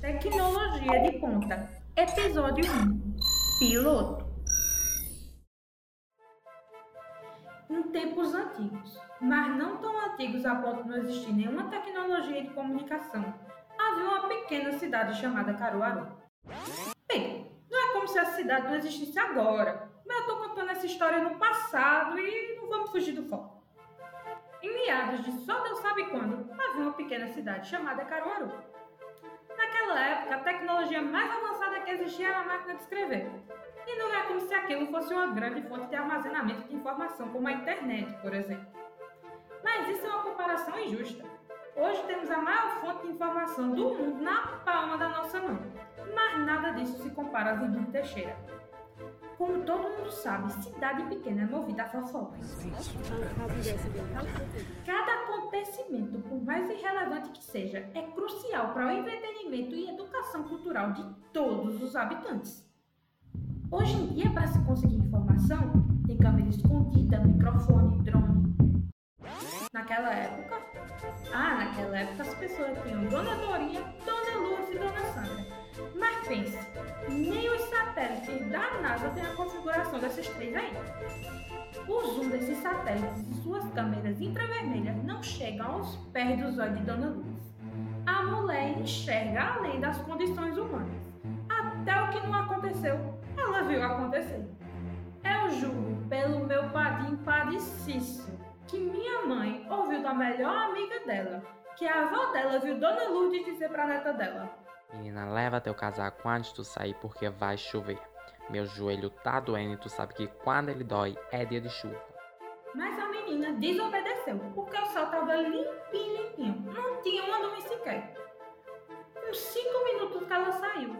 Tecnologia de Ponta, Episódio 1 Piloto. Em tempos antigos, mas não tão antigos a ponto de não existir nenhuma tecnologia de comunicação, havia uma pequena cidade chamada Caruaru. Bem, não é como se a cidade não existisse agora, mas eu estou contando essa história no passado e não vamos fugir do foco. Em meados de só Deus sabe quando, havia uma pequena cidade chamada Caruaru. Naquela época, a tecnologia mais avançada que existia era a máquina de escrever. E não é como se aquilo fosse uma grande fonte de armazenamento de informação, como a internet, por exemplo. Mas isso é uma comparação injusta. Hoje temos a maior fonte de informação do mundo na palma da nossa mão. Mas nada disso se compara a Vitor Teixeira. Como todo mundo sabe, cidade pequena é movida a fofocas. Cada mais irrelevante que seja, é crucial para o entretenimento e educação cultural de todos os habitantes. Hoje em dia, para se conseguir informação, tem câmera escondida, microfone, drone. Naquela época, ah, naquela época as pessoas tinham Dona Dorinha, Dona Luz e Dona Sandra. Mas pense, nem os satélites da NASA têm a configuração dessas três aí. O zoom desses satélites e suas câmeras infravermelhas não chegam aos pés dos olhos de Dona Luz. A mulher enxerga além das condições humanas. Até o que não aconteceu, ela viu acontecer. Eu juro pelo meu padrinho padicício que minha mãe ouviu da melhor amiga dela, que a avó dela viu Dona Lourdes dizer pra neta dela: Menina, leva teu casaco antes de tu sair porque vai chover. Meu joelho tá doendo tu sabe que quando ele dói é dia de chuva. Mas a menina desobedeceu, porque o sol tava limpinho, limpinho. Não tinha uma nuvem sequer. Uns cinco minutos que ela saiu.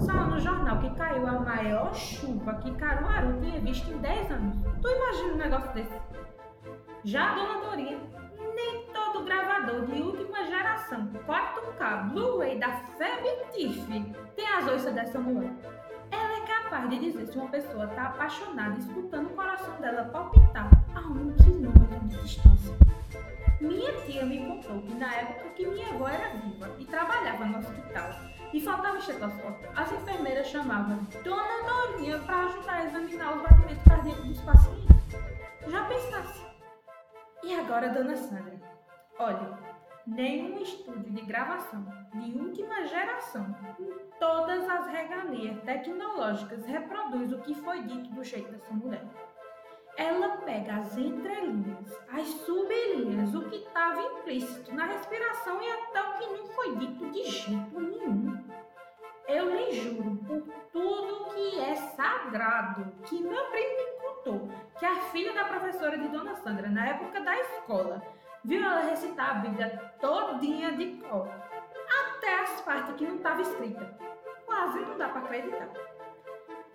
Saiu no jornal que caiu a maior chuva que Caruaru tinha visto em 10 anos. Tu imagina um negócio desse? Já a Dona Dorinha, nem todo gravador de última geração, 4K, Blu-ray da FebTIF tem as oiças dessa mulher. Capaz de dizer se uma pessoa está apaixonada escutando o coração dela palpitar a um quilômetro de distância. Minha tia me contou que na época que minha avó era viva e trabalhava no hospital e faltava estetoscópio, as enfermeiras chamavam Dona Dorinha para ajudar a examinar os batimentos cardíacos dos pacientes. Já pensasse? E agora, Dona Sandra? Olha, nenhum estúdio de gravação de última geração, com todas as regalias tecnológicas, reproduz o que foi dito do jeito dessa mulher. Ela pega as entrelinhas, as sublinhas, o que estava implícito na respiração e até o que não foi dito de jeito nenhum. Eu lhe juro por tudo que é sagrado que meu primo me contou que a filha da professora de Dona Sandra, na época da escola, viu ela recitar a Bíblia todinha de cor, até as partes que não estavam escritas. Quase não dá para acreditar.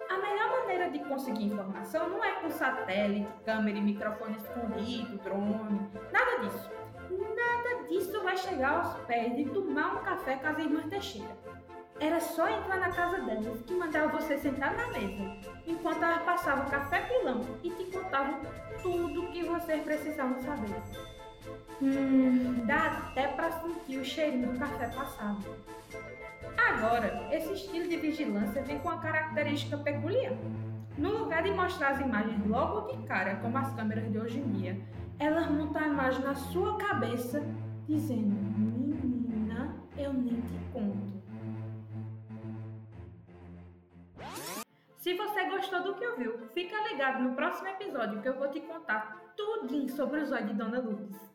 A melhor maneira de conseguir informação não é com satélite, câmera e microfone escondido, drone, nada disso. Nada disso vai chegar aos pés de tomar um café com as irmãs Teixeira. Era só entrar na casa delas que mandava você sentar na mesa, enquanto elas passavam café pilão e te contavam tudo o que vocês precisavam saber. Hum, dá até para sentir o cheirinho do café passado. Agora, esse estilo de vigilância vem com uma característica peculiar. No lugar de mostrar as imagens logo de cara, como as câmeras de hoje em dia, elas montam a imagem na sua cabeça, dizendo: Menina, eu nem te conto. Se você gostou do que ouviu, fica ligado no próximo episódio que eu vou te contar tudinho sobre o zóio de Dona Lourdes.